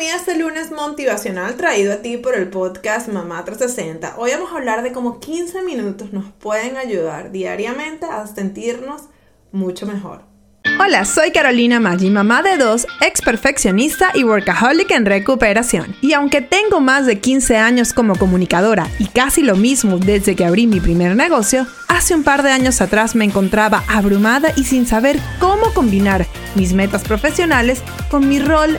bienvenida a este lunes motivacional traído a ti por el podcast Mamá 360. Hoy vamos a hablar de cómo 15 minutos nos pueden ayudar diariamente a sentirnos mucho mejor. Hola, soy Carolina Maggi, mamá de dos, ex perfeccionista y workaholic en recuperación. Y aunque tengo más de 15 años como comunicadora y casi lo mismo desde que abrí mi primer negocio, hace un par de años atrás me encontraba abrumada y sin saber cómo combinar mis metas profesionales con mi rol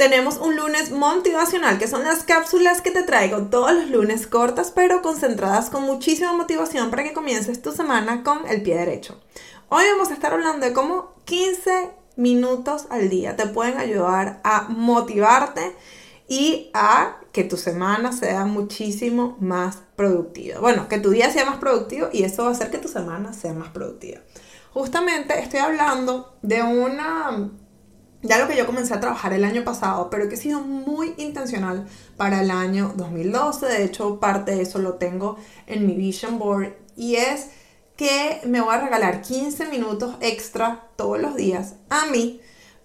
tenemos un lunes motivacional, que son las cápsulas que te traigo todos los lunes cortas, pero concentradas con muchísima motivación para que comiences tu semana con el pie derecho. Hoy vamos a estar hablando de cómo 15 minutos al día te pueden ayudar a motivarte y a que tu semana sea muchísimo más productiva. Bueno, que tu día sea más productivo y eso va a hacer que tu semana sea más productiva. Justamente estoy hablando de una ya lo que yo comencé a trabajar el año pasado, pero que he sido muy intencional para el año 2012. De hecho, parte de eso lo tengo en mi vision board y es que me voy a regalar 15 minutos extra todos los días a mí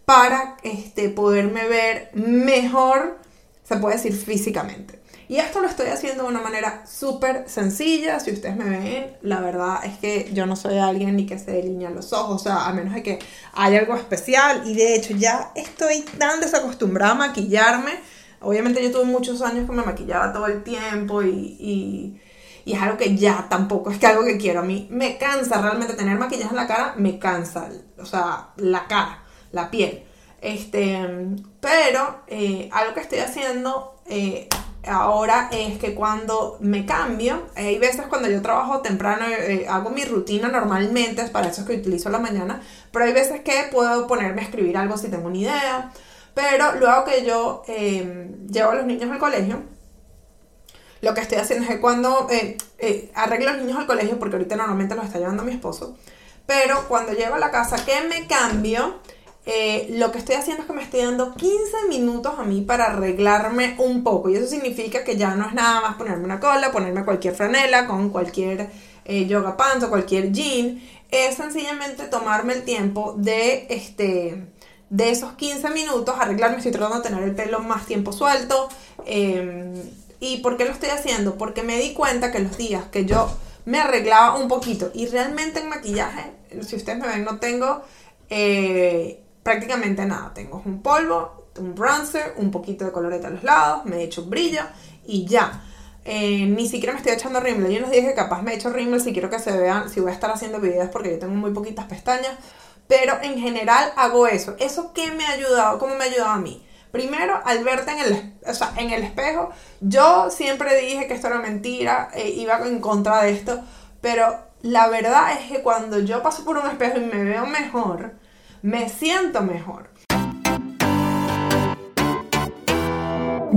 para este, poderme ver mejor, se puede decir físicamente. Y esto lo estoy haciendo de una manera súper sencilla. Si ustedes me ven, la verdad es que yo no soy alguien ni que se delinean los ojos, o sea, a menos de que haya algo especial. Y de hecho, ya estoy tan desacostumbrada a maquillarme. Obviamente, yo tuve muchos años que me maquillaba todo el tiempo y, y, es algo que ya tampoco es que algo que quiero. A mí me cansa realmente tener maquillaje en la cara, me cansa, o sea, la cara, la piel. Este, pero eh, algo que estoy haciendo eh, ahora es que cuando me cambio, hay veces cuando yo trabajo temprano, eh, hago mi rutina normalmente, es para eso es que utilizo la mañana, pero hay veces que puedo ponerme a escribir algo si tengo una idea, pero luego que yo em, llevo a los niños al colegio, lo que estoy haciendo es que cuando eh, eh, arreglo a los niños al colegio, porque ahorita normalmente los está llevando mi esposo, pero cuando llego a la casa que me cambio, eh, lo que estoy haciendo es que me estoy dando 15 minutos a mí para arreglarme un poco. Y eso significa que ya no es nada más ponerme una cola, ponerme cualquier franela con cualquier eh, yoga pants o cualquier jean. Es sencillamente tomarme el tiempo de, este, de esos 15 minutos, arreglarme. Estoy tratando de tener el pelo más tiempo suelto. Em, ¿Y por qué lo estoy haciendo? Porque me di cuenta que los días que yo me arreglaba un poquito y realmente en maquillaje, si ustedes me ven, no tengo... Eh, prácticamente nada. Tengo un polvo, un bronzer, un poquito de colorete a los lados, me he hecho un brillo y ya. Eh, ni siquiera me estoy echando rímel. Yo nos dije que capaz me he hecho rímel si quiero que se vean, si voy a estar haciendo videos porque yo tengo muy poquitas pestañas. Pero en general hago eso. ¿Eso qué me ha ayudado? ¿Cómo me ha ayudado a mí? Primero, al verte en el, en el espejo, yo siempre dije que esto era mentira, eh, iba en contra de esto, pero la verdad es que cuando yo paso por un espejo y me veo mejor, me siento mejor.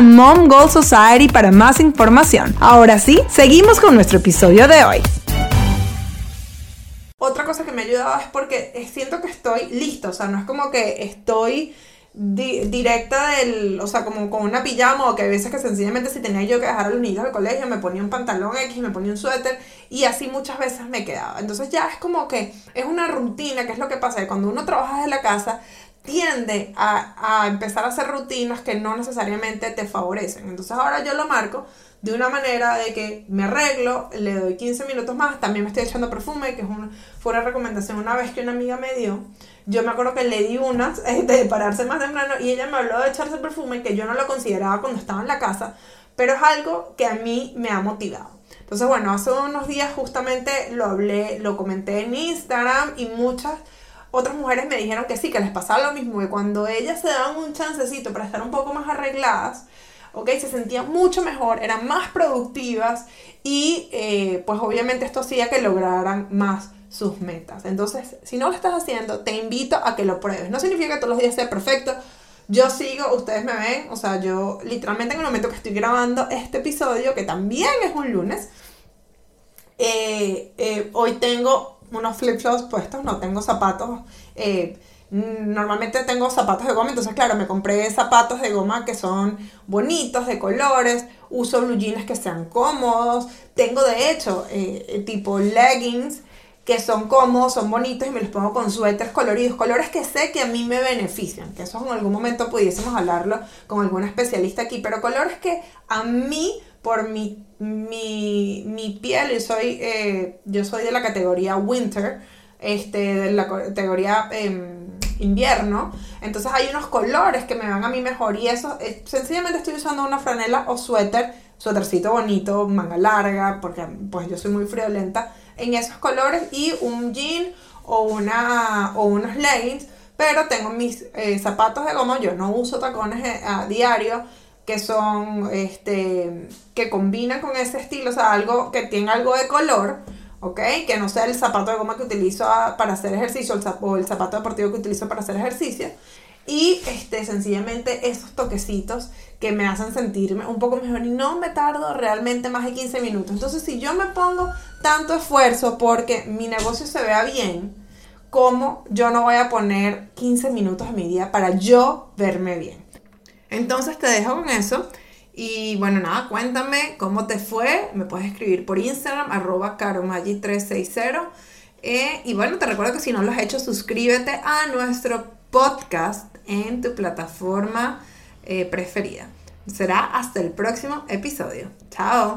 Mom Goal Society para más información. Ahora sí, seguimos con nuestro episodio de hoy. Otra cosa que me ha ayudado es porque siento que estoy lista, o sea, no es como que estoy directa del, o sea, como con una pijama o que hay veces que sencillamente si tenía yo que dejar a los niños al colegio me ponía un pantalón X, me ponía un suéter y así muchas veces me quedaba. Entonces ya es como que es una rutina, que es lo que pasa, que cuando uno trabaja desde la casa tiende a, empezar a hacer rutinas que no necesariamente te favorecen. Entonces ahora yo lo marco de una manera de que me arreglo, le doy 15 minutos más, también me estoy echando perfume, que es una, fue una recomendación una vez que una amiga me dio. Yo me acuerdo que le di unas de pararse más temprano y ella me habló de echarse perfume que yo no lo consideraba cuando estaba en la casa, pero es algo que a mí me ha motivado. Entonces, bueno, hace unos días justamente lo hablé, lo comenté en Instagram y muchas otras mujeres me dijeron que sí, que les pasaba lo mismo, que cuando ellas se daban un chancecito para estar un poco más arregladas, ¿ok? Se sentían mucho mejor, eran más productivas y eh, pues obviamente esto hacía que lograran más sus metas. Entonces, si no lo estás haciendo, te invito a que lo pruebes. No significa que todos los días sea perfecto. Yo sigo, ustedes me ven, o sea, yo literalmente en el momento que estoy grabando este episodio, que también es un lunes, eh, eh, hoy tengo unos flip-flops puestos, no tengo zapatos. Eh, normalmente tengo zapatos de goma, entonces claro, me compré zapatos de goma que son bonitos, de colores, uso blue jeans que sean cómodos, tengo de hecho tipo leggings que son cómodos, son bonitos y me los pongo con suéteres coloridos, colores que sé que a mí me benefician, que eso en algún momento pudiésemos hablarlo con algún especialista aquí, pero colores que a mí, por mi, mi, piel, yo soy, eh, yo soy de la categoría winter, este, de la categoría em, invierno, entonces hay unos colores que me van a mí mejor y eso, eh, sencillamente estoy usando una franela o suéter, suétercito bonito, manga larga, porque pues yo soy muy friolenta, en esos colores y un jean o, una, o unos leggings, pero tengo mis eh, zapatos de goma, yo no uso tacones a diario, que son, este, que combinan con ese estilo, o sea, algo que tiene algo de color, ¿ok? Que no sea el zapato de goma que utilizo para hacer ejercicio o el zapato deportivo que utilizo para hacer ejercicio. Y este, sencillamente esos toquecitos que me hacen sentirme un poco mejor y no me tardo realmente más de 15 minutos. Entonces, si yo me pongo tanto esfuerzo porque mi negocio se vea bien, ¿cómo yo no voy a poner 15 minutos de mi día para yo verme bien? Entonces te dejo con eso. Y bueno, nada, cuéntame cómo te fue. Me puedes escribir por Instagram, arroba caromagi360. Eh, y bueno, te recuerdo que si no lo has hecho, suscríbete a nuestro podcast en tu plataforma eh, preferida. Será hasta el próximo episodio. Chao.